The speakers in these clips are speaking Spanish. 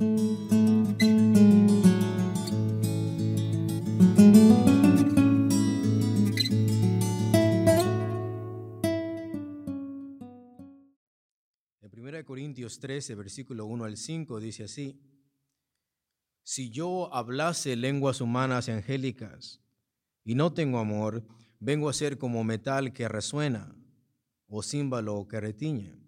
En 1 Corintios 13, versículo 1 al 5 dice así, si yo hablase lenguas humanas y angélicas y no tengo amor, vengo a ser como metal que resuena o címbalo que retiñe.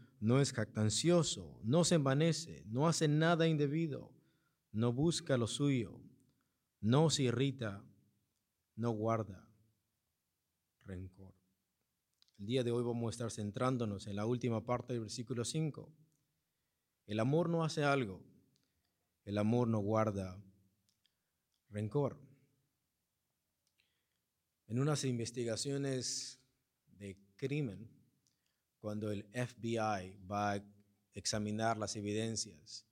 no es jactancioso, no se envanece, no hace nada indebido, no busca lo suyo, no se irrita, no guarda rencor. El día de hoy vamos a estar centrándonos en la última parte del versículo 5. El amor no hace algo, el amor no guarda rencor. En unas investigaciones de crimen, cuando el FBI va a examinar las evidencias,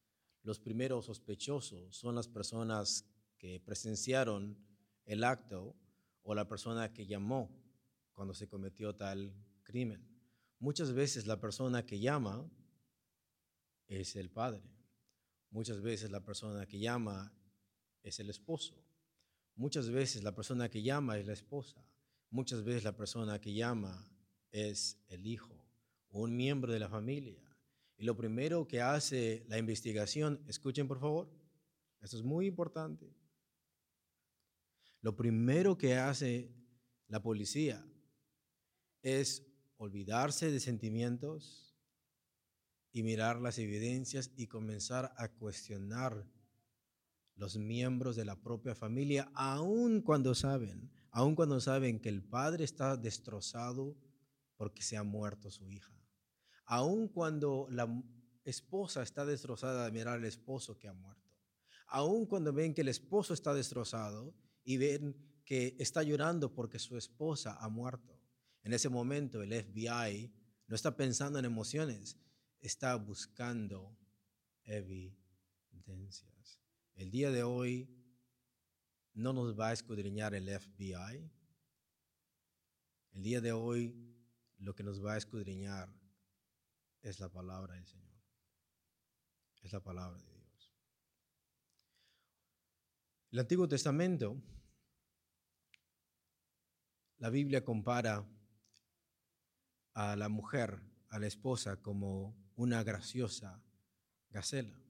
los primeros sospechosos son las personas que presenciaron el acto o la persona que llamó cuando se cometió tal crimen. Muchas veces la persona que llama es el padre. Muchas veces la persona que llama es el esposo. Muchas veces la persona que llama es la esposa. Muchas veces la persona que llama es el hijo un miembro de la familia. Y lo primero que hace la investigación, escuchen por favor, esto es muy importante. Lo primero que hace la policía es olvidarse de sentimientos y mirar las evidencias y comenzar a cuestionar los miembros de la propia familia, aun cuando saben, aun cuando saben que el padre está destrozado porque se ha muerto su hija, aun cuando la esposa está destrozada de mirar al esposo que ha muerto, aun cuando ven que el esposo está destrozado y ven que está llorando porque su esposa ha muerto. En ese momento el FBI no está pensando en emociones, está buscando evidencias. El día de hoy no nos va a escudriñar el FBI. El día de hoy lo que nos va a escudriñar es la palabra del Señor. Es la palabra de Dios. El Antiguo Testamento, la Biblia compara a la mujer, a la esposa, como una graciosa gacela.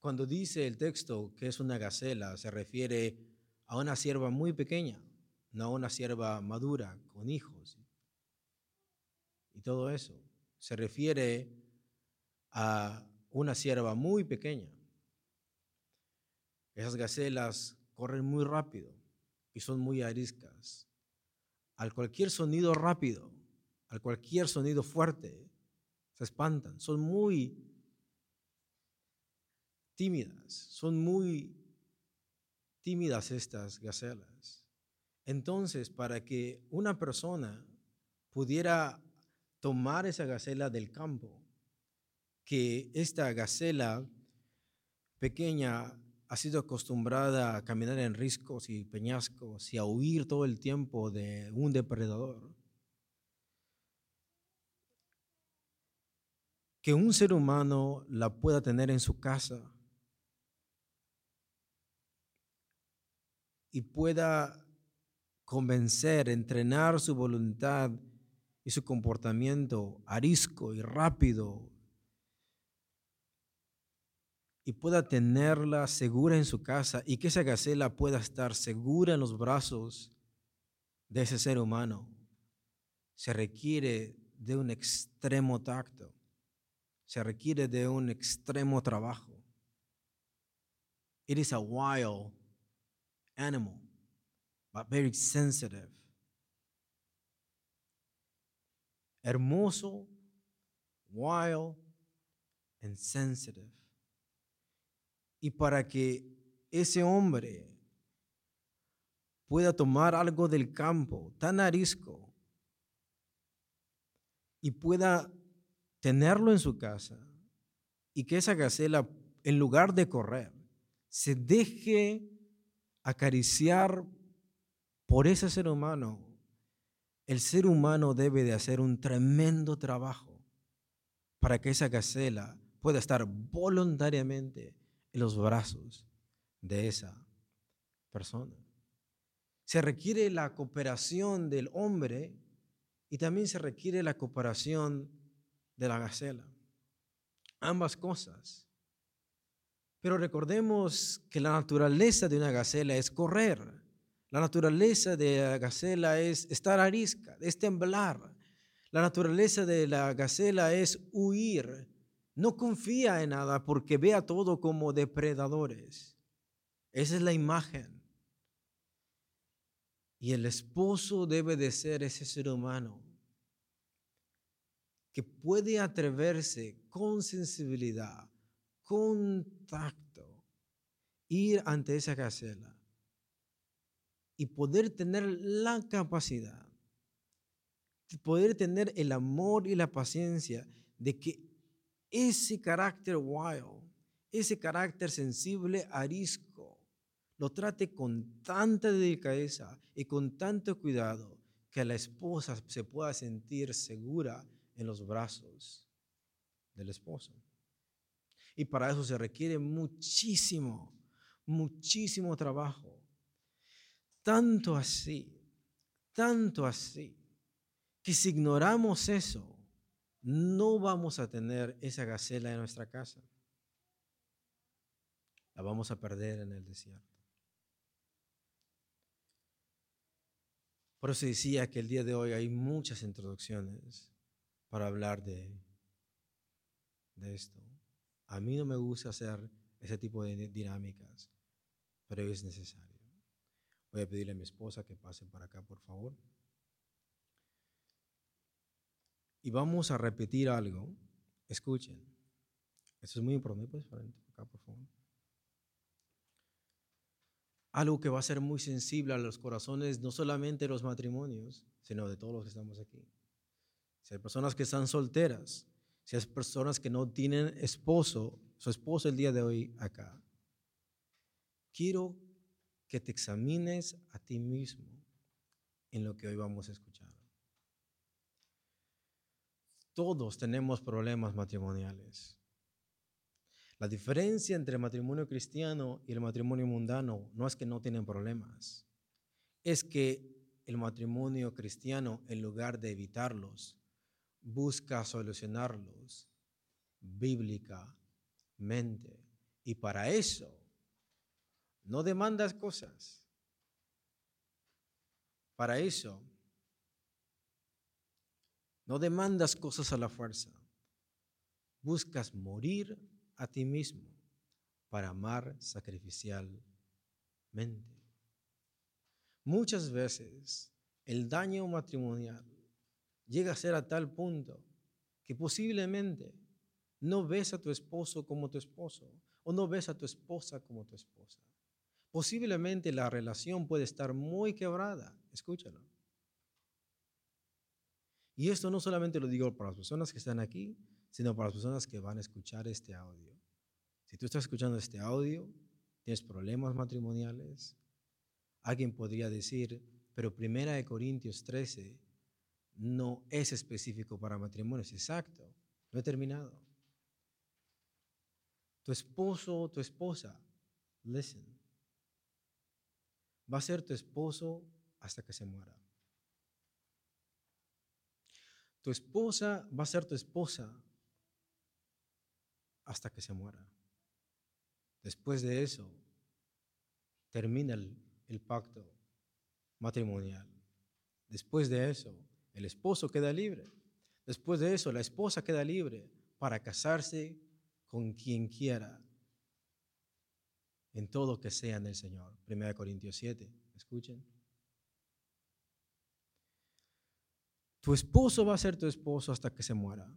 Cuando dice el texto que es una gacela, se refiere a una sierva muy pequeña, no a una sierva madura, con hijos. Y todo eso. Se refiere a una sierva muy pequeña. Esas gacelas corren muy rápido y son muy ariscas. Al cualquier sonido rápido, al cualquier sonido fuerte, se espantan. Son muy tímidas, son muy tímidas estas gacelas. Entonces, para que una persona pudiera tomar esa gacela del campo, que esta gacela pequeña ha sido acostumbrada a caminar en riscos y peñascos y a huir todo el tiempo de un depredador. Que un ser humano la pueda tener en su casa y pueda convencer, entrenar su voluntad y su comportamiento arisco y rápido y pueda tenerla segura en su casa y que esa gacela pueda estar segura en los brazos de ese ser humano, se requiere de un extremo tacto, se requiere de un extremo trabajo. It is a wild animal, but very sensitive. Hermoso, wild, and sensitive. y para que ese hombre pueda tomar algo del campo tan arisco y pueda tenerlo en su casa y que esa gacela, en lugar de correr, se deje acariciar por ese ser humano, el ser humano debe de hacer un tremendo trabajo para que esa gacela pueda estar voluntariamente en los brazos de esa persona. Se requiere la cooperación del hombre y también se requiere la cooperación de la gacela. Ambas cosas. Pero recordemos que la naturaleza de una gacela es correr. La naturaleza de la gacela es estar arisca, es temblar. La naturaleza de la gacela es huir. No confía en nada porque ve a todo como depredadores. Esa es la imagen. Y el esposo debe de ser ese ser humano que puede atreverse con sensibilidad, con tacto, ir ante esa gacela y poder tener la capacidad, poder tener el amor y la paciencia de que ese carácter wild, ese carácter sensible, arisco, lo trate con tanta delicadeza y con tanto cuidado que la esposa se pueda sentir segura en los brazos del esposo. Y para eso se requiere muchísimo, muchísimo trabajo. Tanto así, tanto así, que si ignoramos eso, no vamos a tener esa gacela en nuestra casa. La vamos a perder en el desierto. Por eso decía que el día de hoy hay muchas introducciones para hablar de, de esto. A mí no me gusta hacer ese tipo de dinámicas, pero es necesario. Voy a pedirle a mi esposa que pase para acá, por favor. Y vamos a repetir algo. Escuchen. Esto es muy importante. ¿Puedes para acá, por favor? Algo que va a ser muy sensible a los corazones, no solamente de los matrimonios, sino de todos los que estamos aquí si hay personas que están solteras, si hay personas que no tienen esposo, su esposo el día de hoy acá, quiero que te examines a ti mismo en lo que hoy vamos a escuchar. Todos tenemos problemas matrimoniales. La diferencia entre matrimonio cristiano y el matrimonio mundano no es que no tienen problemas, es que el matrimonio cristiano, en lugar de evitarlos, busca solucionarlos bíblicamente. Y para eso no demandas cosas. Para eso no demandas cosas a la fuerza. Buscas morir a ti mismo para amar sacrificialmente. Muchas veces el daño matrimonial llega a ser a tal punto que posiblemente no ves a tu esposo como tu esposo o no ves a tu esposa como tu esposa. Posiblemente la relación puede estar muy quebrada, escúchalo. Y esto no solamente lo digo para las personas que están aquí, sino para las personas que van a escuchar este audio. Si tú estás escuchando este audio, tienes problemas matrimoniales, alguien podría decir, pero Primera de Corintios 13 no es específico para matrimonios, exacto. No he terminado. Tu esposo o tu esposa, listen, va a ser tu esposo hasta que se muera. Tu esposa va a ser tu esposa hasta que se muera. Después de eso, termina el, el pacto matrimonial. Después de eso, el esposo queda libre. Después de eso, la esposa queda libre para casarse con quien quiera en todo que sea en el Señor. 1 Corintios 7, escuchen. Tu esposo va a ser tu esposo hasta que se muera.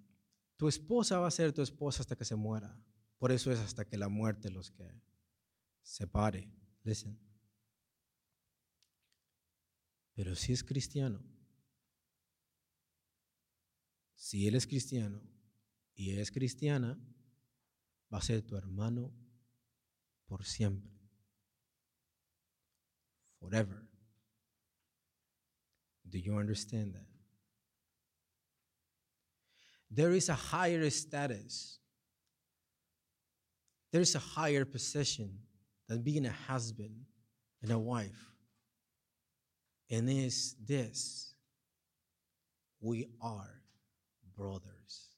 Tu esposa va a ser tu esposa hasta que se muera. Por eso es hasta que la muerte los, que, separe. Listen. Pero si es cristiano, si él es cristiano y es cristiana, va a ser tu hermano por siempre. Forever. Do you understand that? There is a higher status. There is a higher position than being a husband and a wife. And is this we are brothers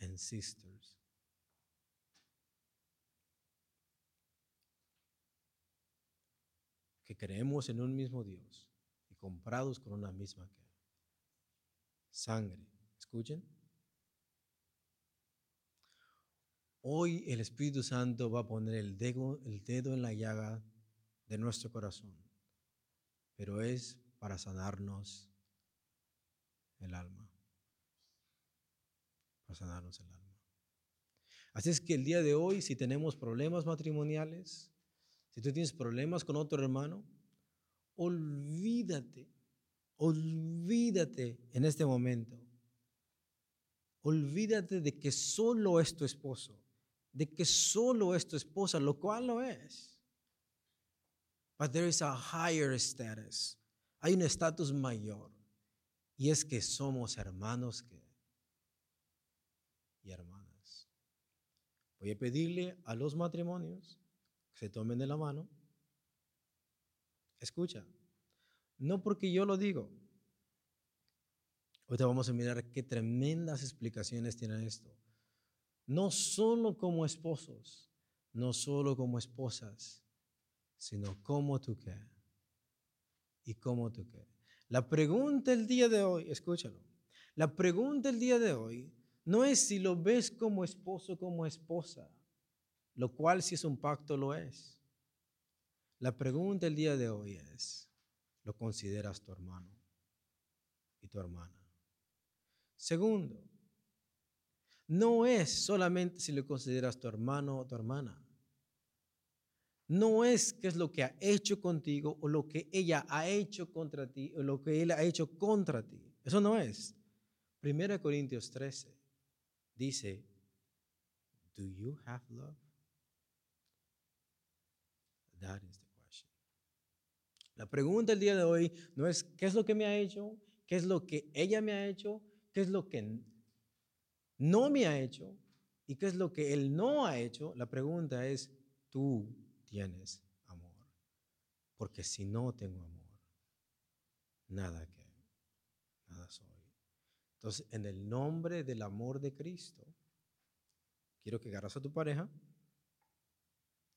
and sisters. Creemos en un mismo Dios y comprados con una misma sangre. Escuchen. Hoy el Espíritu Santo va a poner el dedo, el dedo en la llaga de nuestro corazón, pero es para sanarnos el alma. Para sanarnos el alma. Así es que el día de hoy, si tenemos problemas matrimoniales, si tú tienes problemas con otro hermano, olvídate, olvídate en este momento. Olvídate de que solo es tu esposo, de que solo es tu esposa, lo cual no es. But there is a higher status. Hay un estatus mayor. Y es que somos hermanos que, y hermanas. Voy a pedirle a los matrimonios se tomen de la mano. Escucha, no porque yo lo digo. Ahorita vamos a mirar qué tremendas explicaciones tiene esto. No solo como esposos, no solo como esposas, sino como tú qué. Y cómo tú qué. La pregunta el día de hoy, escúchalo, la pregunta el día de hoy no es si lo ves como esposo como esposa, lo cual si es un pacto lo es. La pregunta el día de hoy es, ¿lo consideras tu hermano y tu hermana? Segundo, no es solamente si lo consideras tu hermano o tu hermana. No es qué es lo que ha hecho contigo o lo que ella ha hecho contra ti o lo que él ha hecho contra ti. Eso no es. Primera Corintios 13 dice, Do you have love? That is the question. La pregunta el día de hoy no es qué es lo que me ha hecho, qué es lo que ella me ha hecho, qué es lo que no me ha hecho y qué es lo que él no ha hecho. La pregunta es, tú tienes amor. Porque si no tengo amor, nada que, nada soy. Entonces, en el nombre del amor de Cristo, quiero que agarras a tu pareja,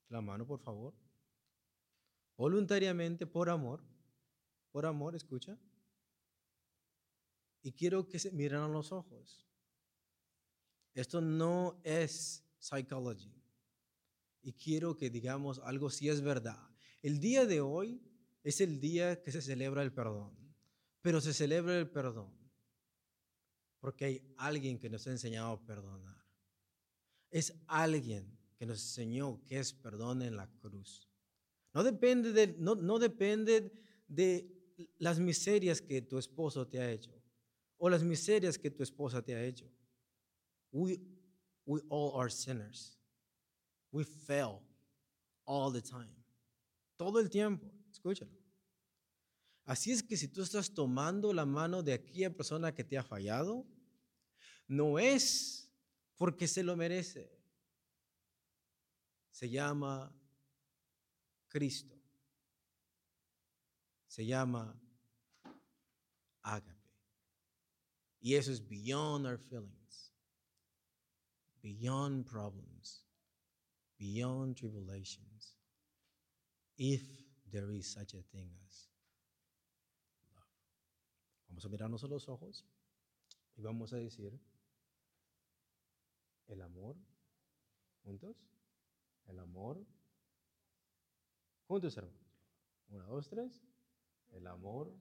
la mano, por favor, voluntariamente, por amor, por amor, escucha. Y quiero que se miren a los ojos. Esto no es psychology y quiero que digamos algo si es verdad. El día de hoy es el día que se celebra el perdón, pero se celebra el perdón porque hay alguien que nos ha enseñado a perdonar. Es alguien que nos enseñó que es perdón en la cruz. No depende de, no, no depende de las miserias que tu esposo te ha hecho o las miserias que tu esposa te ha hecho. We, we all are sinners. We fail all the time. Todo el tiempo. Escúchalo. Así es que si tú estás tomando la mano de aquella persona que te ha fallado, no es porque se lo merece. Se llama Cristo. Se llama ágape. Y eso es beyond our feelings, beyond problems beyond tribulations, if there is such a thing as love. Vamos a mirarnos a los ojos y vamos a decir, el amor, juntos, el amor, juntos hermanos. Una, dos, tres. El amor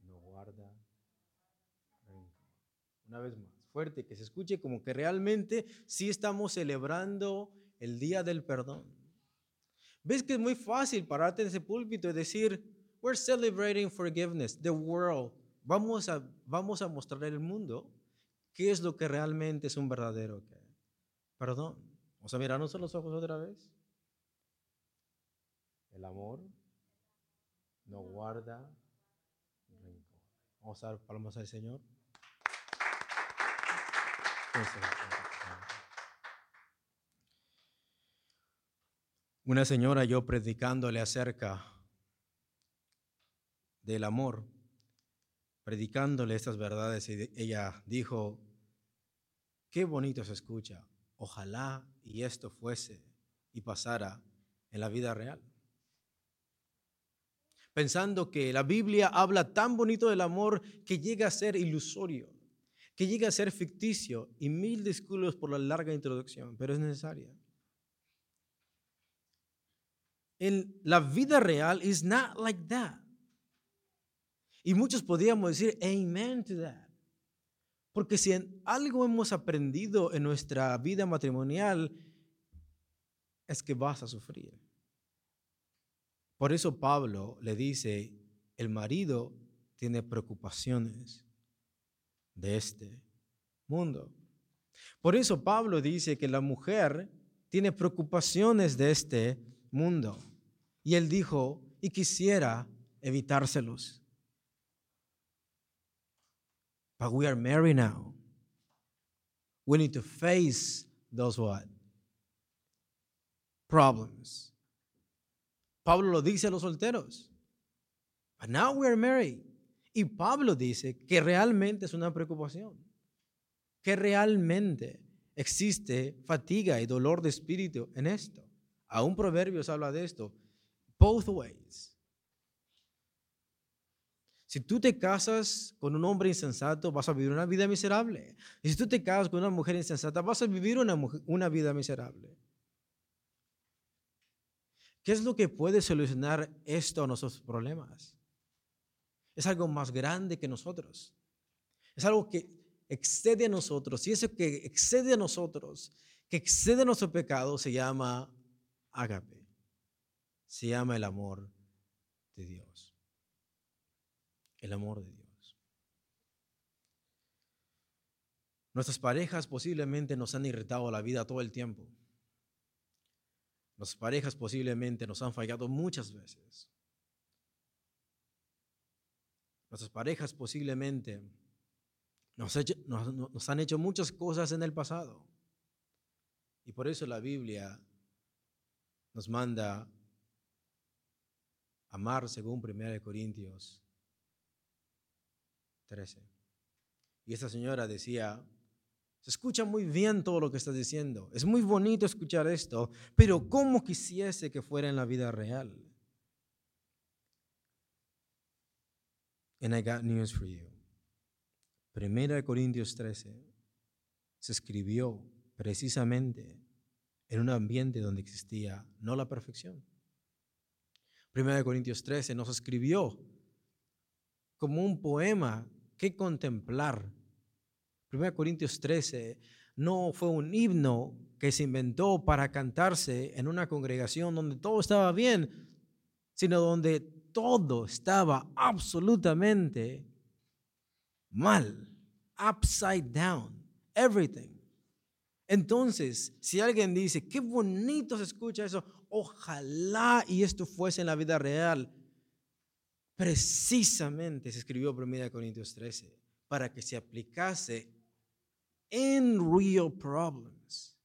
no guarda rencor. Una vez más, fuerte, que se escuche como que realmente sí estamos celebrando el día del perdón. ¿Ves que es muy fácil pararte en ese púlpito y decir, we're celebrating forgiveness, the world. Vamos a, vamos a mostrarle al mundo qué es lo que realmente es un verdadero perdón. Vamos a mirarnos a los ojos otra vez. El amor no guarda rencor. Vamos a dar palmas al Señor. Una señora yo predicándole acerca del amor, predicándole estas verdades, ella dijo, qué bonito se escucha, ojalá y esto fuese y pasara en la vida real. Pensando que la Biblia habla tan bonito del amor que llega a ser ilusorio, que llega a ser ficticio, y mil disculpas por la larga introducción, pero es necesaria en la vida real is not like that. Y muchos podríamos decir, amen to that. Porque si en algo hemos aprendido en nuestra vida matrimonial, es que vas a sufrir. Por eso Pablo le dice, el marido tiene preocupaciones de este mundo. Por eso Pablo dice que la mujer tiene preocupaciones de este mundo. Y él dijo, y quisiera evitárselos. But we are married now. We need to face those what? Problems. Pablo lo dice a los solteros. But now we are married. Y Pablo dice que realmente es una preocupación. Que realmente existe fatiga y dolor de espíritu en esto. Aún Proverbios habla de esto both ways. Si tú te casas con un hombre insensato, vas a vivir una vida miserable. Y si tú te casas con una mujer insensata, vas a vivir una, una vida miserable. ¿Qué es lo que puede solucionar esto a nuestros problemas? Es algo más grande que nosotros. Es algo que excede a nosotros. Y eso que excede a nosotros, que excede a nuestro pecado, se llama agape se llama el amor de Dios. El amor de Dios. Nuestras parejas posiblemente nos han irritado la vida todo el tiempo. Nuestras parejas posiblemente nos han fallado muchas veces. Nuestras parejas posiblemente nos, nos, han hecho muchas cosas en el pasado. Y por eso la Biblia nos manda amar según 1 Corintios 13. Y esta señora decía, se escucha muy bien todo lo que estás diciendo, es muy bonito escuchar esto, pero ¿cómo quisiese que fuera en la vida real? And I got news for you. 1 Corintios 13 se escribió precisamente en un ambiente donde existía no la perfección, 1 Corintios 13 nos escribió como un poema que contemplar. 1 Corintios 13 no fue un himno que se inventó para cantarse en una congregación donde todo estaba bien, sino donde todo estaba absolutamente mal, upside down, everything. Entonces, si alguien dice, qué bonito se escucha eso, ojalá y esto fuese en la vida real, precisamente se escribió 1 Corintios 13 para que se aplicase en real problems.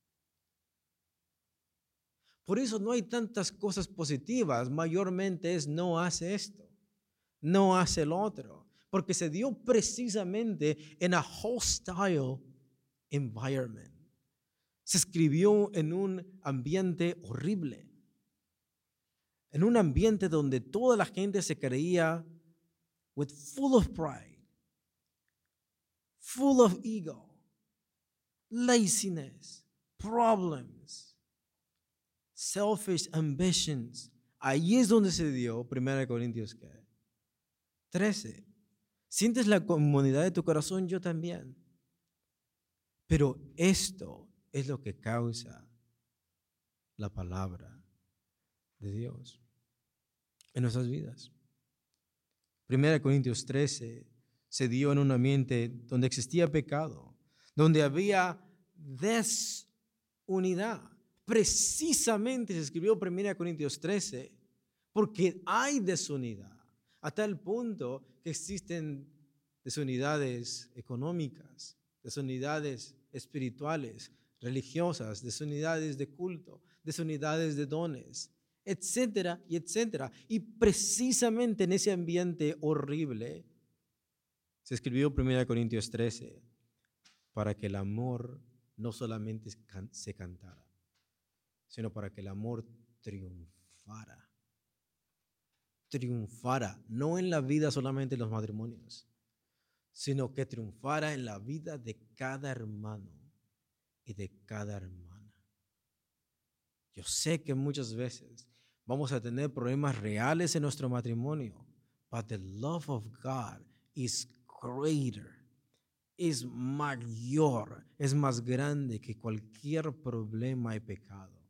Por eso no hay tantas cosas positivas, mayormente es no hace esto, no hace el otro, porque se dio precisamente en a hostile environment se escribió en un ambiente horrible, en un ambiente donde toda la gente se creía with full of pride, full of ego, laziness, problems, selfish ambitions. Ahí es donde se dio 1 Corintios 13. Sientes la comunidad de tu corazón, yo también. Pero esto es lo que causa la palabra de Dios en nuestras vidas. Primera Corintios 13 se dio en un ambiente donde existía pecado, donde había desunidad. Precisamente se escribió Primera Corintios 13 porque hay desunidad, a tal punto que existen desunidades económicas, desunidades espirituales, religiosas, desunidades de culto, desunidades de dones, etcétera y etcétera. Y precisamente en ese ambiente horrible se escribió 1 Corintios 13 para que el amor no solamente se cantara, sino para que el amor triunfara. Triunfara, no en la vida solamente de los matrimonios, sino que triunfara en la vida de cada hermano y de cada hermana. Yo sé que muchas veces vamos a tener problemas reales en nuestro matrimonio, but the love of God is greater, es mayor, es más grande que cualquier problema y pecado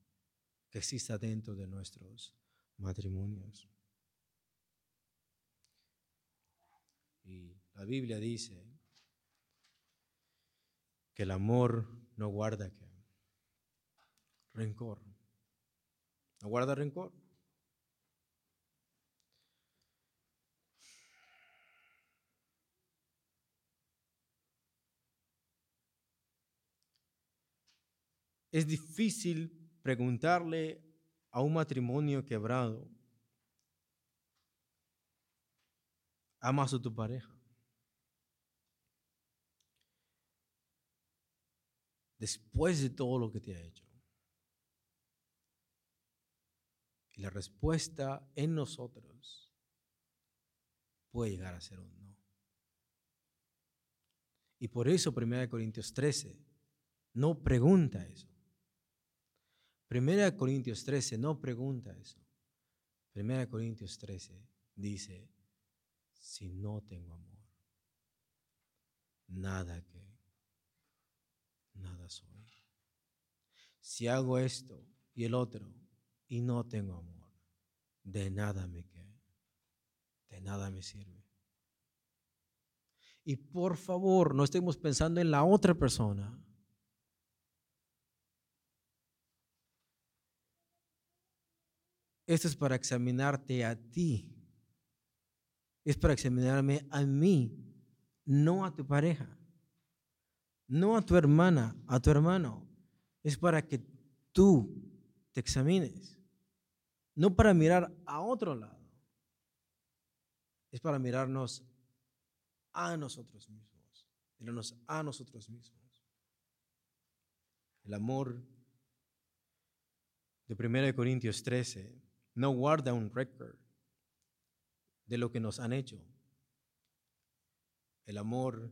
que exista dentro de nuestros matrimonios. Y la Biblia dice que el amor no guarda rencor. No guarda rencor. Es difícil preguntarle a un matrimonio quebrado, ¿amas a tu pareja? después de todo lo que te ha hecho? Y la respuesta en nosotros puede llegar a ser un no. Y por eso 1 Corintios 13 no pregunta eso. 1 Corintios 13 no pregunta eso. 1 Corintios 13 dice, si no tengo amor, nada que nada soy. Si hago esto y el otro y no tengo amor, de nada me queda, de nada me sirve. Y por favor, no estemos pensando en la otra persona. Esto es para examinarte a ti. Es para examinarme a mí, no a tu pareja no a tu hermana, a tu hermano. Es para que tú te examines, no para mirar a otro lado. Es para mirarnos a nosotros mismos, mirarnos a nosotros mismos. El amor de 1 Corintios 13 no guarda un récord de lo que nos han hecho. El amor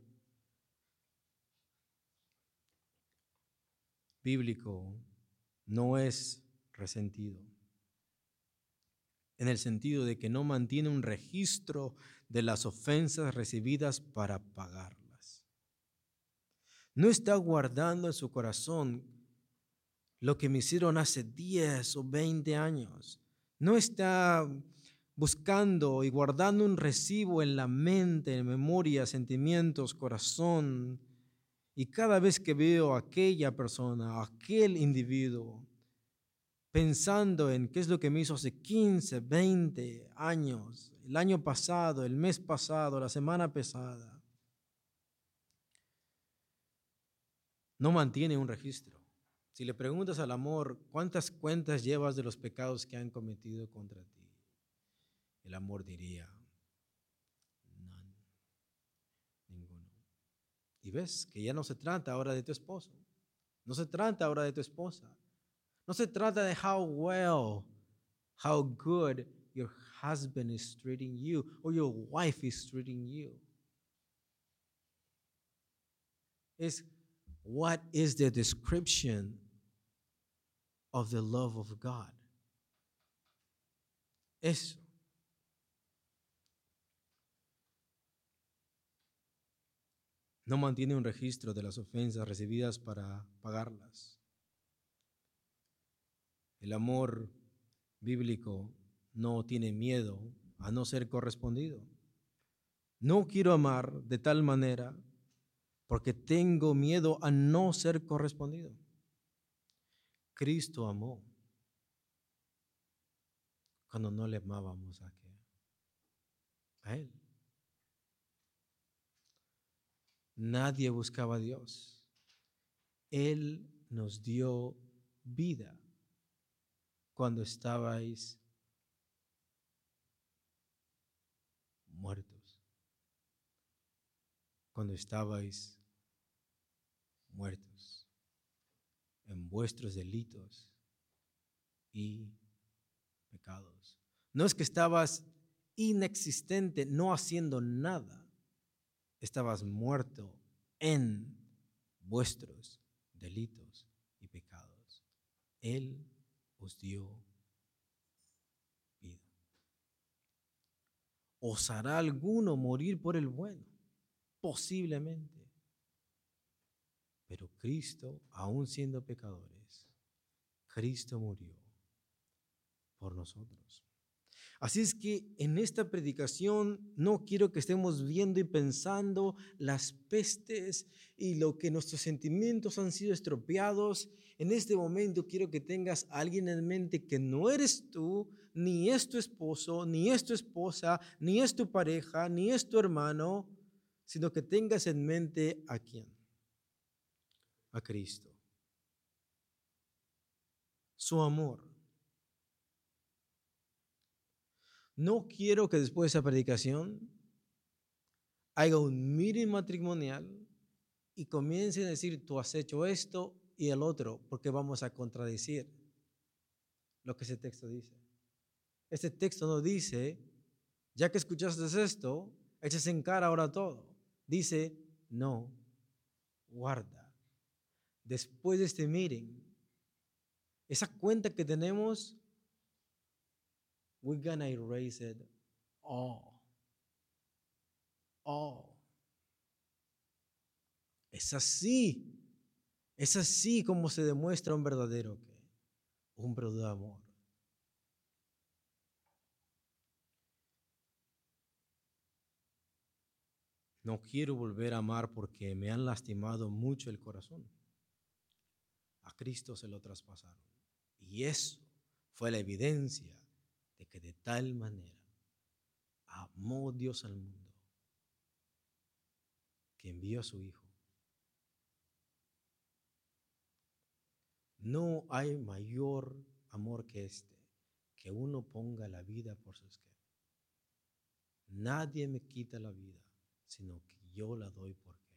bíblico no es resentido, en el sentido de que no mantiene un registro de las ofensas recibidas para pagarlas. No está guardando en su corazón lo que me hicieron hace 10 o 20 años. No está buscando y guardando un recibo en la mente, en memoria, sentimientos, corazón, y cada vez que veo a aquella persona, a aquel individuo, pensando en qué es lo que me hizo hace 15, 20 años, el año pasado, el mes pasado, la semana pasada, no mantiene un registro. Si le preguntas al amor, ¿cuántas cuentas llevas de los pecados que han cometido contra ti? El amor diría, Y ves que ya no se trata ahora de tu esposo. No se trata ahora de tu esposa. No se trata de how well, how good your husband is treating you or your wife is treating you. Is what is the description of the love of God? Eso. No mantiene un registro de las ofensas recibidas para pagarlas. El amor bíblico no tiene miedo a no ser correspondido. No quiero amar de tal manera porque tengo miedo a no ser correspondido. Cristo amó cuando no le amábamos a, a Él. Nadie buscaba a Dios. Él nos dio vida cuando estabais muertos. Cuando estabais muertos en vuestros delitos y pecados. No es que estabas inexistente, no haciendo nada. Estabas muerto en vuestros delitos y pecados. Él os dio vida. ¿Osará alguno morir por el bueno? Posiblemente. Pero Cristo, aún siendo pecadores, Cristo murió por nosotros. Así es que en esta predicación no quiero que estemos viendo y pensando las pestes y lo que nuestros sentimientos han sido estropeados. En este momento quiero que tengas a alguien en mente que no eres tú, ni es tu esposo, ni es tu esposa, ni es tu pareja, ni es tu hermano, sino que tengas en mente a quién. A Cristo. Su amor No quiero que después de esa predicación haya un meeting matrimonial y comiencen a decir, tú has hecho esto y el otro, porque vamos a contradecir lo que ese texto dice. Este texto no dice, ya que escuchaste esto, eches en cara ahora todo. Dice, no, guarda. Después de este meeting, esa cuenta que tenemos we're gonna erase it all. All. Es así. Es así como se demuestra un verdadero ¿qué? Un verdadero amor. No quiero volver a amar porque me han lastimado mucho el corazón. A Cristo se lo traspasaron. Y eso fue la evidencia de que de tal manera amó Dios al mundo que envió a su Hijo. No hay mayor amor que este, que uno ponga la vida por sus que. Nadie me quita la vida, sino que yo la doy por qué.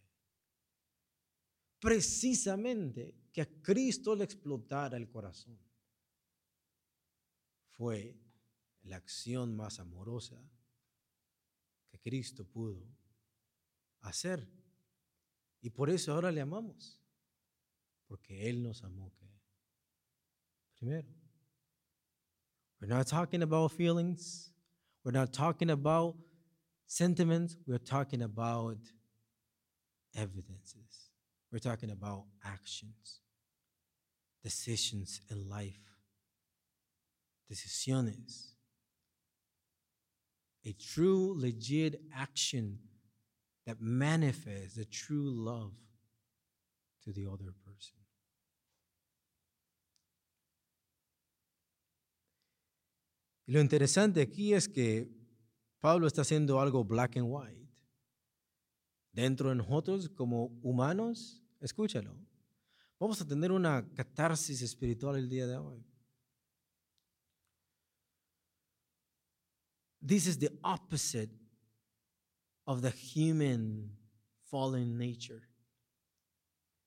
Precisamente que a Cristo le explotara el corazón fue la acción más amorosa que Cristo pudo hacer. Y por eso ahora le amamos, porque Él nos amó que primero. We're not talking about feelings. We're not talking about sentiments. We're talking about evidences. We're talking about actions, decisions in life, decisiones a true, legit action that manifests the true love to the other person. Y lo interesante aquí es que Pablo está haciendo algo black and white. Dentro de nosotros, como humanos, escúchalo. Vamos a tener una catarsis espiritual el día de hoy. This is the opposite of the human fallen nature.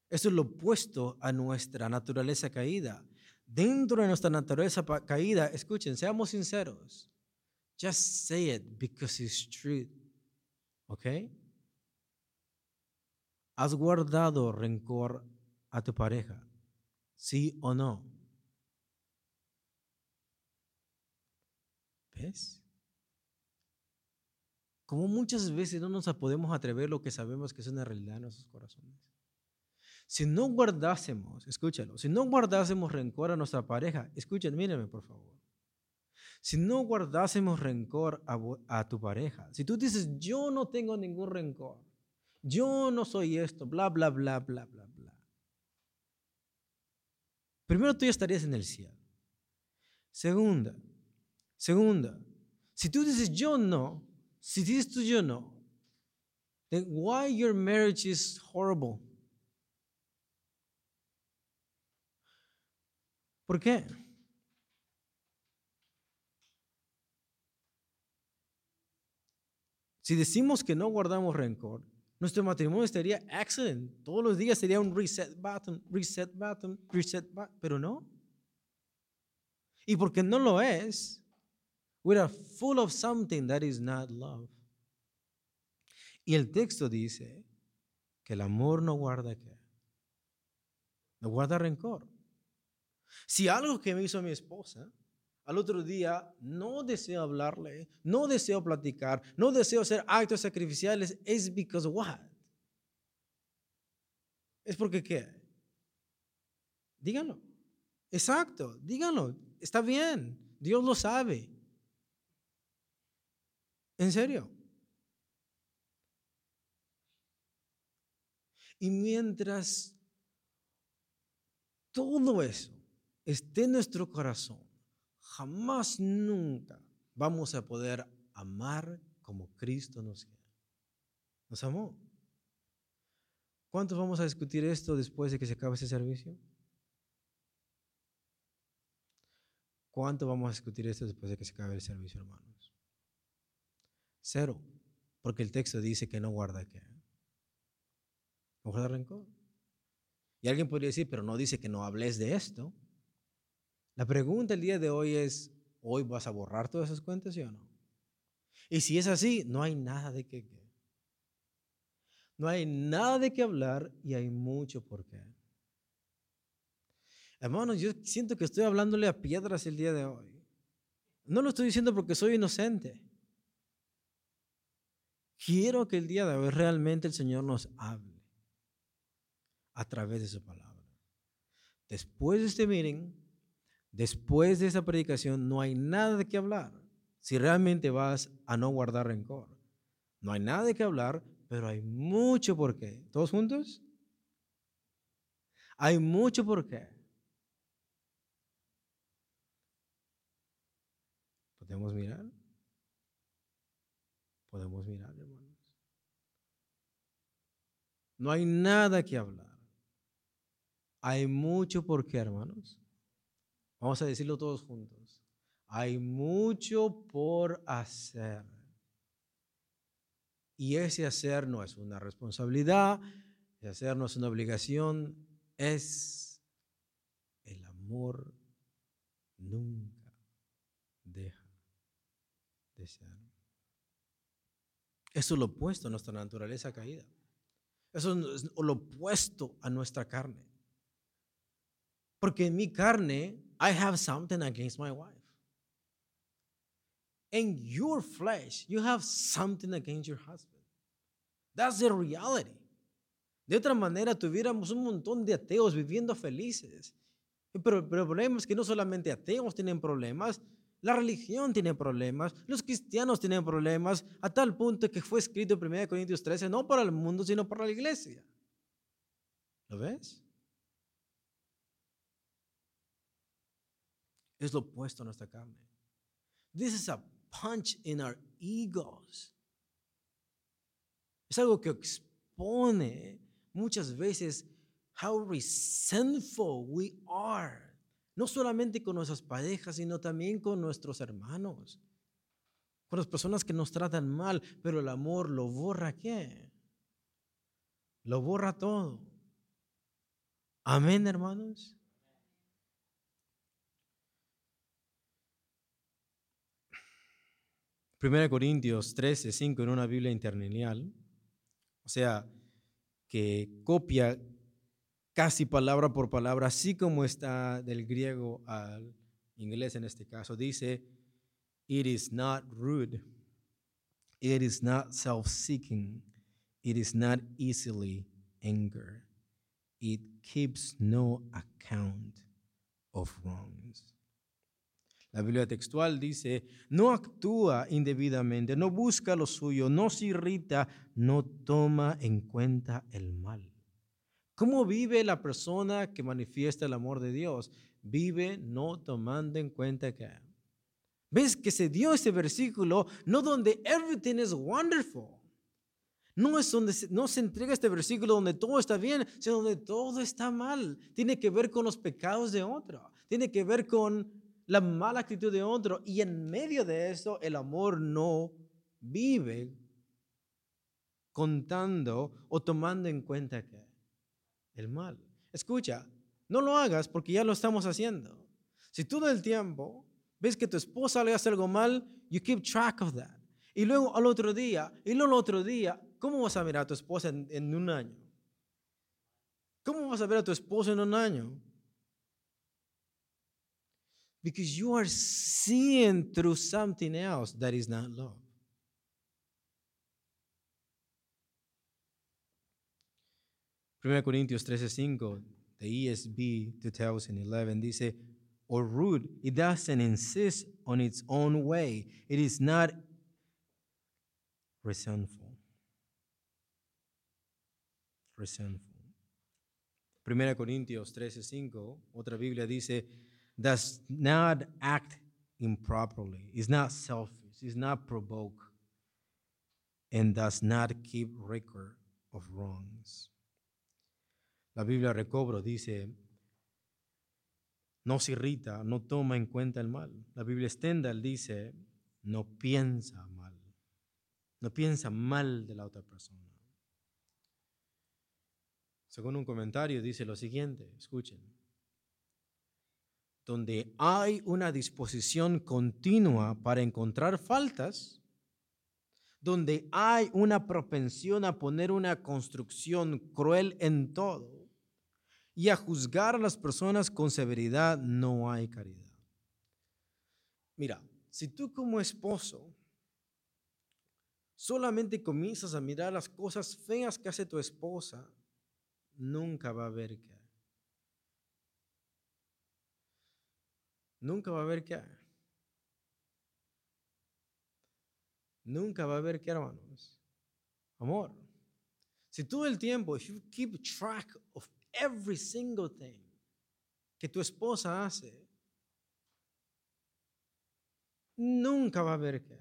Eso es lo opuesto a nuestra naturaleza caída. Dentro de nuestra naturaleza caída, escuchen, seamos sinceros. Just say it because it's true. ¿Ok? ¿Has guardado rencor a tu pareja? ¿Sí o no? ¿Ves? como muchas veces no nos podemos atrever lo que sabemos que es una realidad en nuestros corazones. Si no guardásemos, escúchalo, si no guardásemos rencor a nuestra pareja, escuchen, mírenme por favor. si no guardásemos rencor a, a tu pareja, si tú dices, yo no tengo ningún rencor, yo no soy esto, bla, bla, bla, bla, bla. Primero tú ya estarías en el cielo. Segunda, segunda, si tú dices yo no, si dices tú yo no, then why your marriage is horrible? ¿Por qué? Si decimos que no guardamos rencor, nuestro matrimonio estaría excellent. Todos los días sería un reset button, reset button, reset button, pero no. Y porque no lo es, we are full of something that is not love. Y el texto dice que el amor no guarda qué? No guarda rencor. Si algo que me hizo mi esposa, al otro día no deseo hablarle, no deseo platicar, no deseo hacer actos sacrificiales, es because what? Es porque qué? Díganlo. Exacto, díganlo. Está bien. Dios lo sabe. En serio. Y mientras todo eso esté en nuestro corazón, jamás, nunca vamos a poder amar como Cristo nos quiere. Nos amó. ¿Cuántos vamos a discutir esto después de que se acabe este servicio? ¿Cuánto vamos a discutir esto después de que se acabe el servicio, hermanos? Cero, porque el texto dice que no guarda qué. No guarda rencor. Y alguien podría decir, pero no dice que no hables de esto. La pregunta el día de hoy es, ¿hoy vas a borrar todas esas cuentas, sí o no? Y si es así, no hay nada de qué. No hay nada de qué hablar y hay mucho por qué. Hermanos, yo siento que estoy hablándole a piedras el día de hoy. No lo estoy diciendo porque soy inocente. Quiero que el día de hoy realmente el Señor nos hable a través de su palabra. Después de este meeting, después de esa predicación, no hay nada de qué hablar. Si realmente vas a no guardar rencor, no hay nada de qué hablar, pero hay mucho por qué. ¿Todos juntos? Hay mucho por qué. ¿Podemos mirar? Podemos mirar, hermanos. No hay nada que hablar. Hay mucho por qué, hermanos. Vamos a decirlo todos juntos. Hay mucho por hacer. Y ese hacer no es una responsabilidad, ese hacer no es una obligación, es el amor nunca deja de ser. Eso es lo opuesto a nuestra naturaleza caída. Eso es lo opuesto a nuestra carne. Porque en mi carne, I have something against my wife. In your flesh, you have something against your husband. That's the reality. De otra manera, tuviéramos un montón de ateos viviendo felices. Pero, el problema es que no solamente ateos tienen problemas, la religión tiene problemas, los cristianos tienen problemas, a tal punto que fue escrito en 1 Corintios 13, no para el mundo, sino para la iglesia. ¿Lo ves? Es lo opuesto a nuestra carne. This is a punch in our egos. Es algo que expone muchas veces how resentful we are. No solamente con nuestras parejas, sino también con nuestros hermanos. Con las personas que nos tratan mal, pero el amor lo borra qué? Lo borra todo. Amén, hermanos. Primera Corintios 13, 5 en una Biblia interlineal, o sea, que copia casi palabra por palabra, así como está del griego al inglés en este caso, dice, it is not rude, it is not self-seeking, it is not easily angered, it keeps no account of wrongs. La Biblia textual dice, no actúa indebidamente, no busca lo suyo, no se irrita, no toma en cuenta el mal. ¿Cómo vive la persona que manifiesta el amor de Dios? Vive no tomando en cuenta que... ¿Ves que se dio ese versículo? No donde everything is wonderful. No es donde no se entrega este versículo donde todo está bien, sino donde todo está mal. Tiene que ver con los pecados de otro. Tiene que ver con la mala actitud de otro y en medio de eso el amor no vive contando o tomando en cuenta que el mal. Escucha, no lo hagas porque ya lo estamos haciendo. Si todo el tiempo ves que tu esposa le hace algo mal, you keep track of that. Y luego al otro día, y luego al otro día, ¿cómo vas a mirar a tu esposa en, en un año? ¿Cómo vas a ver a tu esposo en un año? Because you are seeing through something else that is not love. Primera Corintios 13:5, the ESV 2011 dice, or rude, it doesn't insist on its own way. It is not resentful. Resentful. Primera Corintios 13:5, otra Biblia dice, does not act improperly, is not selfish, is not provoke, and does not keep record of wrongs. La Biblia Recobro dice, no se irrita, no toma en cuenta el mal. La Biblia Stendhal dice, no piensa mal, no piensa mal de la otra persona. Según un comentario dice lo siguiente, escuchen donde hay una disposición continua para encontrar faltas, donde hay una propensión a poner una construcción cruel en todo y a juzgar a las personas con severidad, no hay caridad. Mira, si tú como esposo solamente comienzas a mirar las cosas feas que hace tu esposa, nunca va a haber que Nunca va a haber qué. Nunca va a haber qué, hermanos. Amor. Si todo el tiempo, if you keep track of every single thing que tu esposa hace, nunca va a haber qué.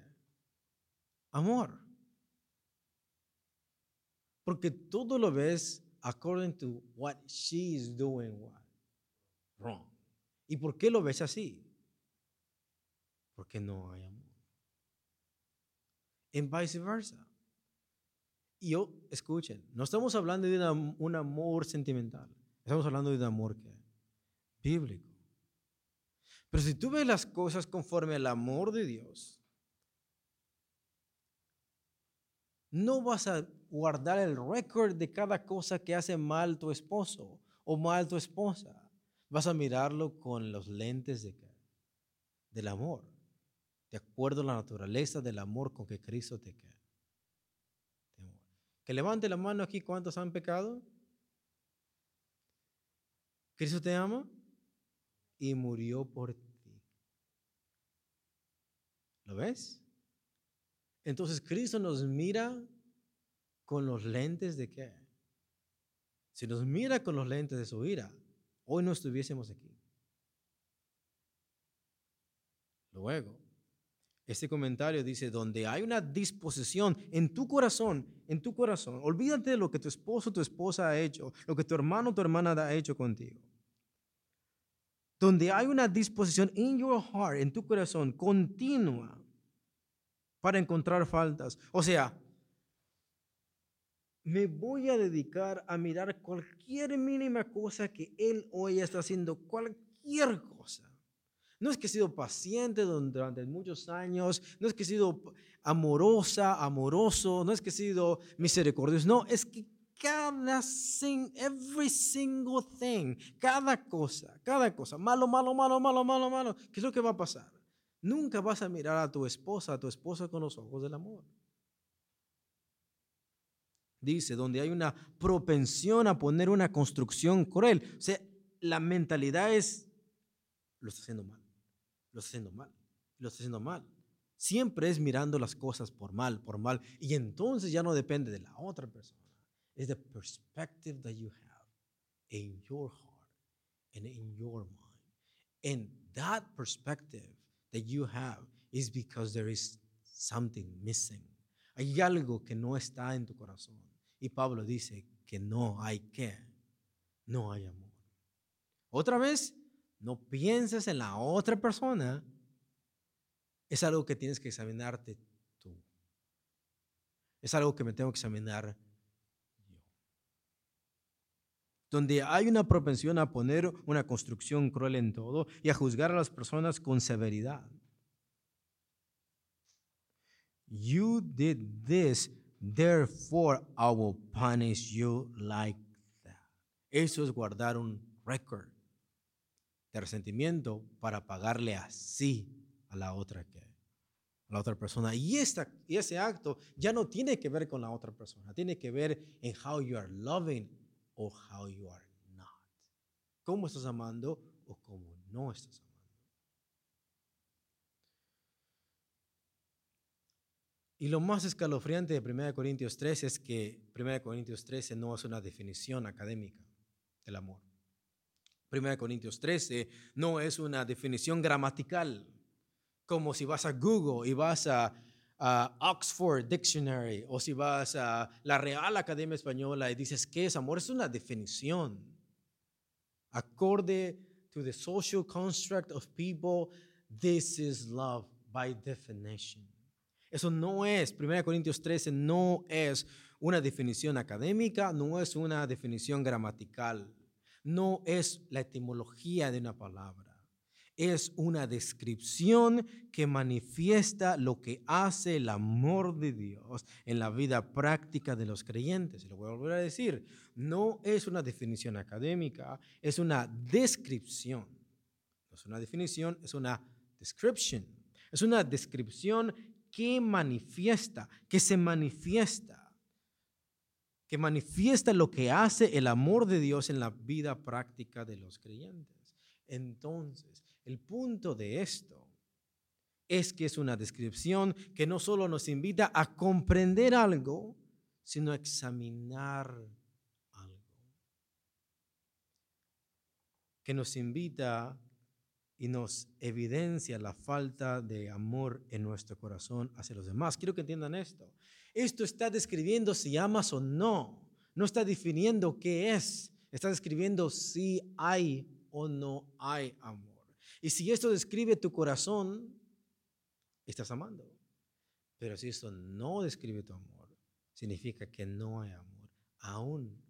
Amor. Porque todo lo ves according to what she is doing what wrong. ¿Y por qué lo ves así? Porque no hay amor. En viceversa. Y yo, escuchen, no estamos hablando de un amor sentimental, estamos hablando de un amor que, bíblico. Pero si tú ves las cosas conforme al amor de Dios, no vas a guardar el récord de cada cosa que hace mal tu esposo o mal tu esposa vas a mirarlo con los lentes de, del amor, de acuerdo a la naturaleza del amor con que Cristo te queda. Que levante la mano aquí, ¿cuántos han pecado? Cristo te ama y murió por ti. ¿Lo ves? Entonces Cristo nos mira con los lentes de qué? Si nos mira con los lentes de su ira, hoy no estuviésemos aquí. Luego, este comentario dice, donde hay una disposición en tu corazón, en tu corazón, olvídate de lo que tu esposo tu esposa ha hecho, lo que tu hermano tu hermana ha hecho contigo. Donde hay una disposición in your heart, en tu corazón, continua para encontrar faltas. O sea, me voy a dedicar a mirar cualquier mínima cosa que él hoy está haciendo, cualquier cosa. No es que he sido paciente durante muchos años, no es que he sido amorosa, amoroso, no es que he sido misericordioso, no, es que cada sing, every single thing, cada cosa, cada cosa, malo, malo, malo, malo, malo, malo, ¿qué es lo que va a pasar? Nunca vas a mirar a tu esposa, a tu esposa con los ojos del amor dice, donde hay una propensión a poner una construcción cruel. O sea, la mentalidad es, lo está haciendo mal. lo estás haciendo mal, lo estás haciendo mal. Siempre es mirando las cosas por mal, por mal. Y entonces ya no depende de la otra persona. Es the perspective that you have in your heart and in your mind. And that perspective that you have is because there is something missing. Hay algo que no está en tu corazón. Y Pablo dice que no hay que, no hay amor. Otra vez, no pienses en la otra persona, es algo que tienes que examinarte tú. Es algo que me tengo que examinar yo. Donde hay una propensión a poner una construcción cruel en todo y a juzgar a las personas con severidad. You did this, therefore I will punish you like that. Eso es guardar un récord de resentimiento para pagarle así a la otra que a la otra persona. Y, esta, y ese acto ya no tiene que ver con la otra persona, tiene que ver en how you are loving or how you are not. Cómo estás amando o cómo no estás amando. Y lo más escalofriante de 1 Corintios 13 es que 1 Corintios 13 no es una definición académica del amor. 1 Corintios 13 no es una definición gramatical como si vas a Google y vas a, Oxford Dictionary o si vas a la Real Academia Española y dices, ¿qué es amor? Es una definición. Acorde to the social construct of people, this is love by definition. Eso no es, 1 Corintios 13 no es una definición académica, no es una definición gramatical, no es la etimología de una palabra es una descripción que manifiesta lo que hace el amor de Dios en la vida práctica de los creyentes. Y lo voy a volver a decir, no es una definición académica, es una descripción. No es una definición, es una description. Es una descripción que manifiesta, que se manifiesta, que manifiesta lo que hace el amor de Dios en la vida práctica de los creyentes. Entonces, el punto de esto es que es una descripción que no solo nos invita a comprender algo, sino a examinar algo. Que nos invita y nos evidencia la falta de amor en nuestro corazón hacia los demás. Quiero que entiendan esto. Esto está describiendo si amas o no. No está definiendo qué es. Está describiendo si hay o no hay amor. Y si esto describe tu corazón, estás amando. Pero si esto no describe tu amor, significa que no hay amor. Aún,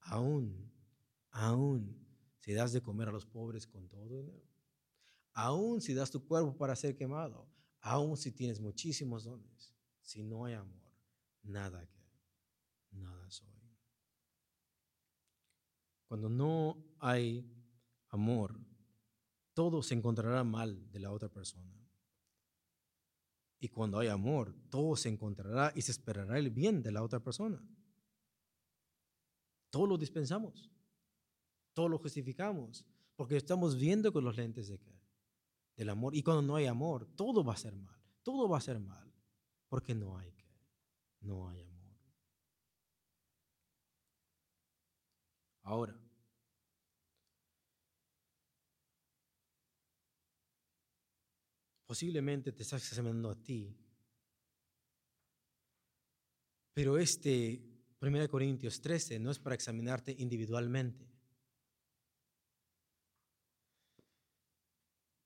aún, aún, si das de comer a los pobres con todo dinero, aún si das tu cuerpo para ser quemado, aún si tienes muchísimos dones, si no hay amor, nada que, nada soy. Cuando no hay amor, todo se encontrará mal de la otra persona. Y cuando hay amor, todo se encontrará y se esperará el bien de la otra persona. Todo lo dispensamos, todo lo justificamos, porque estamos viendo con los lentes de qué? Del amor. Y cuando no hay amor, todo va a ser mal, todo va a ser mal, porque no hay que, no hay amor. Ahora, Posiblemente te estás examinando a ti. Pero este 1 Corintios 13 no es para examinarte individualmente.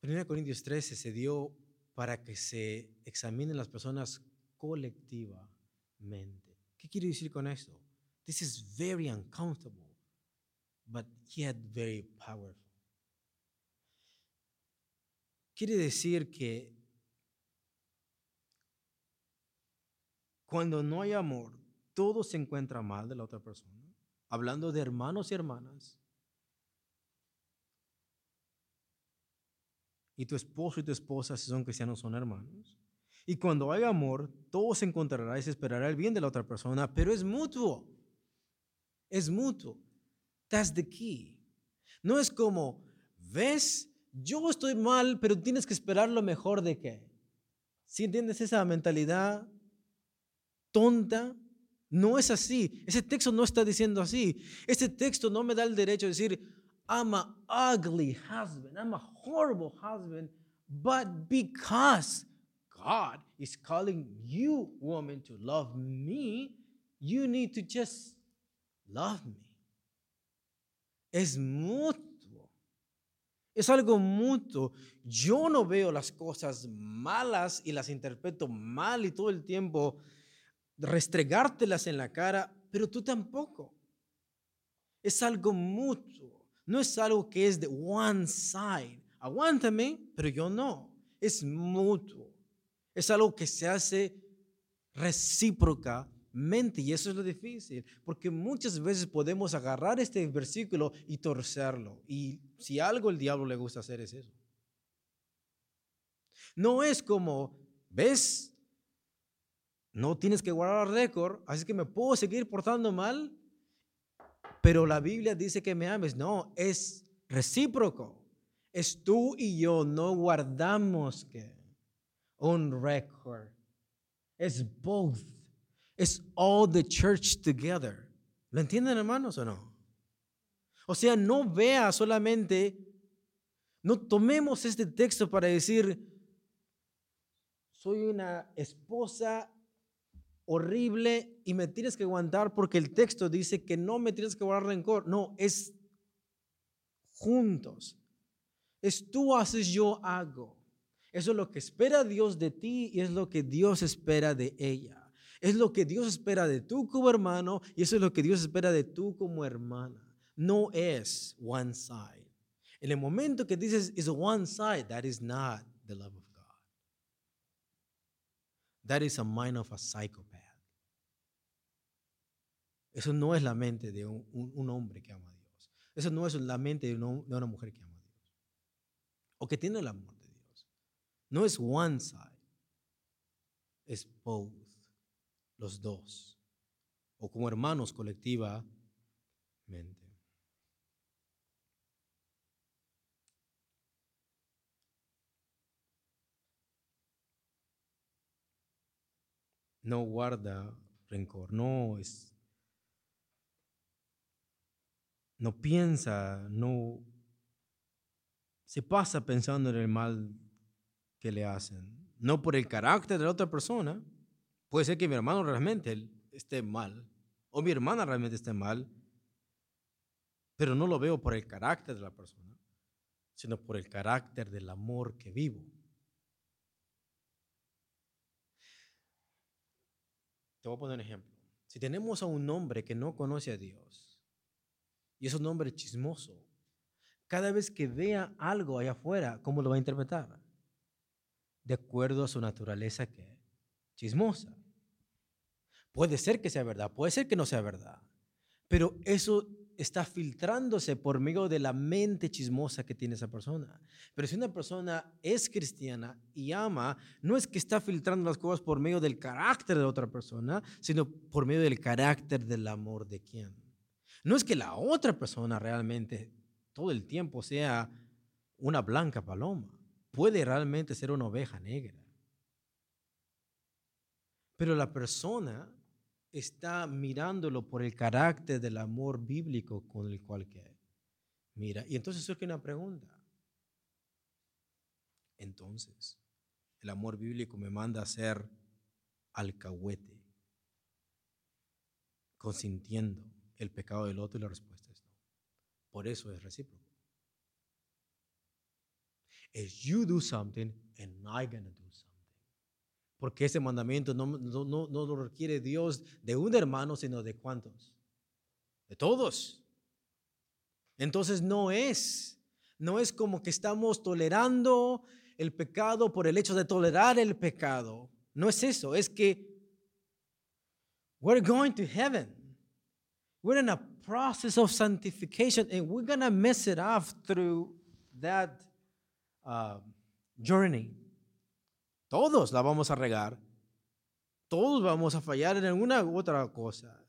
1 Corintios 13 se dio para que se examinen las personas colectivamente. ¿Qué quiere decir con esto? This is very uncomfortable, but yet very powerful. Quiere decir que cuando no hay amor, todo se encuentra mal de la otra persona. Hablando de hermanos y hermanas. Y tu esposo y tu esposa, si son cristianos, son hermanos. Y cuando hay amor, todo se encontrará y se esperará el bien de la otra persona, pero es mutuo. Es mutuo. That's the key. No es como, ves, yo estoy mal, pero tienes que esperar lo mejor de qué. ¿Sí entiendes esa mentalidad tonta? No es así. Ese texto no está diciendo así. Ese texto no me da el derecho de decir, I'm an ugly husband, I'm a horrible husband, but because God is calling you, woman, to love me, you need to just love me. Es mutuo. Es algo mutuo. Yo no veo las cosas malas y las interpreto mal y todo el tiempo restregártelas en la cara, pero tú tampoco. Es algo mutuo. No es algo que es de one side. Aguántame, pero yo no. Es mutuo. Es algo que se hace recíprocamente y eso es lo difícil, porque muchas veces podemos agarrar este versículo y torcerlo. Y si algo el diablo le gusta hacer es eso. No es como, ¿ves? No tienes que guardar récord, así que me puedo seguir portando mal, pero la Biblia dice que me ames. No, es recíproco. Es tú y yo, no guardamos que un record. Es both. Es all the church together. ¿Lo entienden hermanos o no? O sea, no vea solamente, no tomemos este texto para decir, soy una esposa horrible y me tienes que aguantar porque el texto dice que no me tienes que guardar rencor. No, es juntos. Es tú haces, yo hago. Eso es lo que espera Dios de ti y es lo que Dios espera de ella. Es lo que Dios espera de tú como hermano y eso es lo que Dios espera de tú como hermana. No es one side. En el momento que dices is one side, that is not the love of God. That is a mind of a psychopath. Eso no es la mente de un, hombre que ama a Dios. Eso no es la mente de una, de una mujer que ama a Dios. O que tiene el amor. No es one side, es both, los dos, o como hermanos colectivamente. No guarda rencor, no es, no piensa, no se pasa pensando en el mal que le hacen. No por el carácter de la otra persona. Puede ser que mi hermano realmente esté mal o mi hermana realmente esté mal, pero no lo veo por el carácter de la persona, sino por el carácter del amor que vivo. Te voy a poner un ejemplo. Si tenemos a un hombre que no conoce a Dios y es un hombre chismoso, cada vez que vea algo allá afuera, ¿cómo lo va a interpretar? de acuerdo a su naturaleza que chismosa. Puede ser que sea verdad, puede ser que no sea verdad, pero eso está filtrándose por medio de la mente chismosa que tiene esa persona. Pero si una persona es cristiana y ama, no es que está filtrando las cosas por medio del carácter de otra persona, sino por medio del carácter del amor de quien. No es que la otra persona realmente todo el tiempo sea una blanca paloma puede realmente ser una oveja negra. Pero la persona está mirándolo por el carácter del amor bíblico con el cual que mira. Y entonces surge una pregunta. Entonces, el amor bíblico me manda a ser alcahuete, consintiendo el pecado del otro y la respuesta es no. Por eso es recíproco es you do something and I'm gonna do something. Porque ese mandamiento no, no, no, no lo requiere Dios de un hermano, sino de cuántos? De todos. Entonces no es, no es como que estamos tolerando el pecado por el hecho de tolerar el pecado. No es eso, es que we're going to heaven. We're in a process of sanctification and we're going to mess it up through that Uh, journey. Todos la vamos a regar. Todos vamos a fallar en alguna u otra cosa.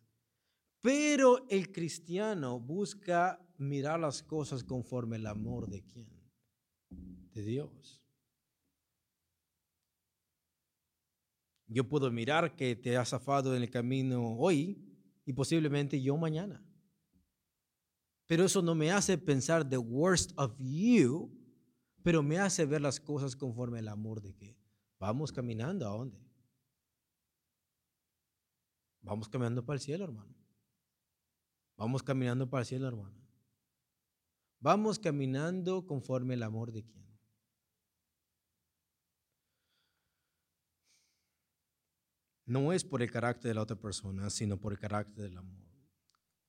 Pero el cristiano busca mirar las cosas conforme el amor de quién? de Dios. Yo puedo mirar que te has zafado en el camino hoy y posiblemente yo mañana. Pero eso no me hace pensar the worst of you, pero me hace ver las cosas conforme al amor de que vamos caminando a dónde. Vamos caminando para el cielo, hermano. Vamos caminando para el cielo, hermano. Vamos caminando conforme el amor de quién. No es por el carácter de la otra persona, sino por el carácter del amor.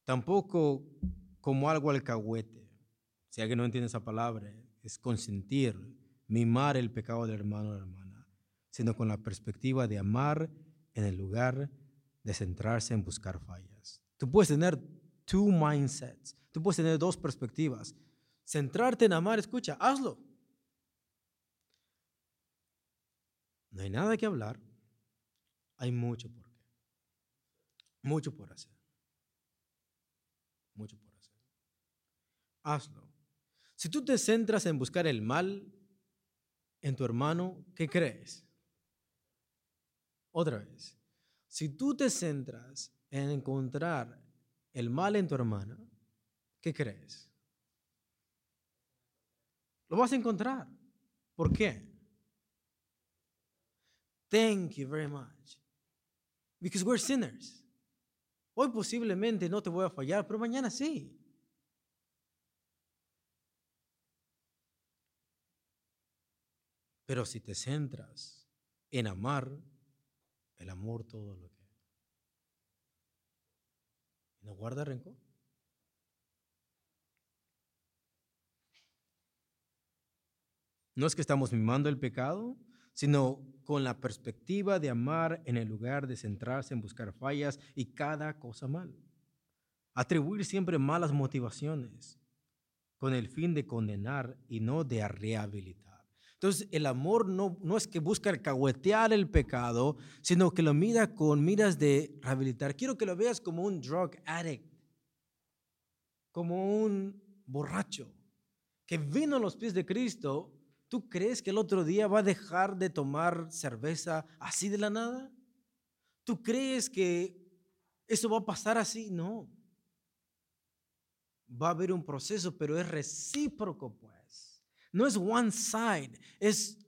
Tampoco como algo alcahuete. Si alguien no entiende esa palabra, es consentir, mimar el pecado del hermano o la hermana, sino con la perspectiva de amar en el lugar de centrarse en buscar fallas. Tú puedes tener two mindsets, tú puedes tener dos perspectivas. Centrarte en amar, escucha, hazlo. No hay nada que hablar, hay mucho por qué. Mucho por hacer. Mucho por hacer. Hazlo. Si tú te centras en buscar el mal en tu hermano, ¿qué crees? Otra vez. Si tú te centras en encontrar el mal en tu hermana, ¿qué crees? Lo vas a encontrar. ¿Por qué? Thank you very much. Because we're sinners. Hoy posiblemente no te voy a fallar, pero mañana sí. Pero si te centras en amar, el amor todo lo que... No guarda rencor. No es que estamos mimando el pecado, sino con la perspectiva de amar en el lugar de centrarse en buscar fallas y cada cosa mal. Atribuir siempre malas motivaciones con el fin de condenar y no de rehabilitar. Entonces, el amor no, no es que busca cahuetear el pecado, sino que lo mira con miras de rehabilitar. Quiero que lo veas como un drug addict, como un borracho que vino a los pies de Cristo ¿Tú crees que el otro día va a dejar de tomar cerveza así de la nada? ¿Tú crees que eso va a pasar así? No. Va a haber un proceso, pero es recíproco, pues. No es one side, es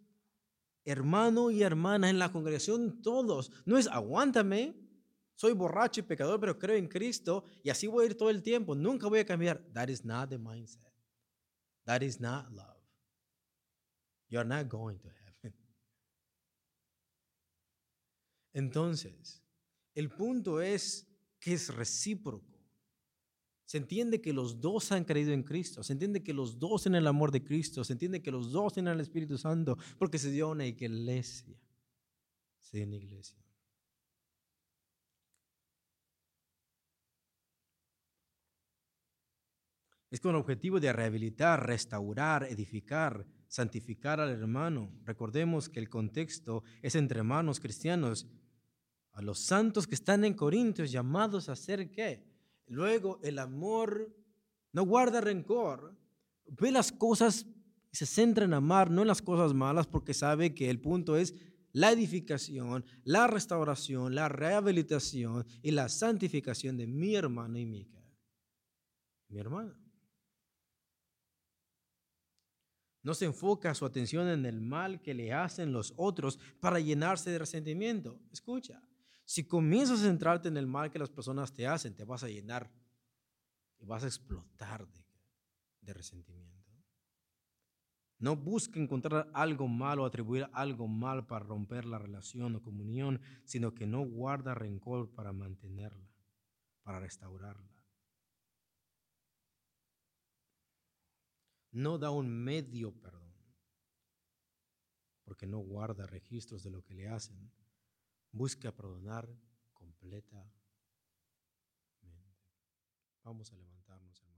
hermano y hermana en la congregación, todos. No es aguántame, soy borracho y pecador, pero creo en Cristo y así voy a ir todo el tiempo. Nunca voy a cambiar. That is not the mindset. That is not love. You're not going to heaven. Entonces, el punto es que es recíproco. Se entiende que los dos han creído en Cristo, se entiende que los dos en el amor de Cristo, se entiende que los dos en el Espíritu Santo, porque se dio una iglesia. Se dio una iglesia. Es con el objetivo de rehabilitar, restaurar, edificar, santificar al hermano. Recordemos que el contexto es entre hermanos cristianos, a los santos que están en Corintios llamados a ser qué. Luego el amor no guarda rencor, ve las cosas y se centra en amar, no en las cosas malas, porque sabe que el punto es la edificación, la restauración, la rehabilitación y la santificación de mi hermano y mi, mi hermana. No se enfoca su atención en el mal que le hacen los otros para llenarse de resentimiento. Escucha, si comienzas a centrarte en el mal que las personas te hacen, te vas a llenar y vas a explotar de, resentimiento. No busque encontrar algo malo o atribuir algo mal para romper la relación o comunión, sino que no guarda rencor para mantenerla, para restaurarla. No da un medio perdón, porque no guarda registros de lo que le hacen. Busca perdonar completamente. Vamos a levantarnos, hermanos.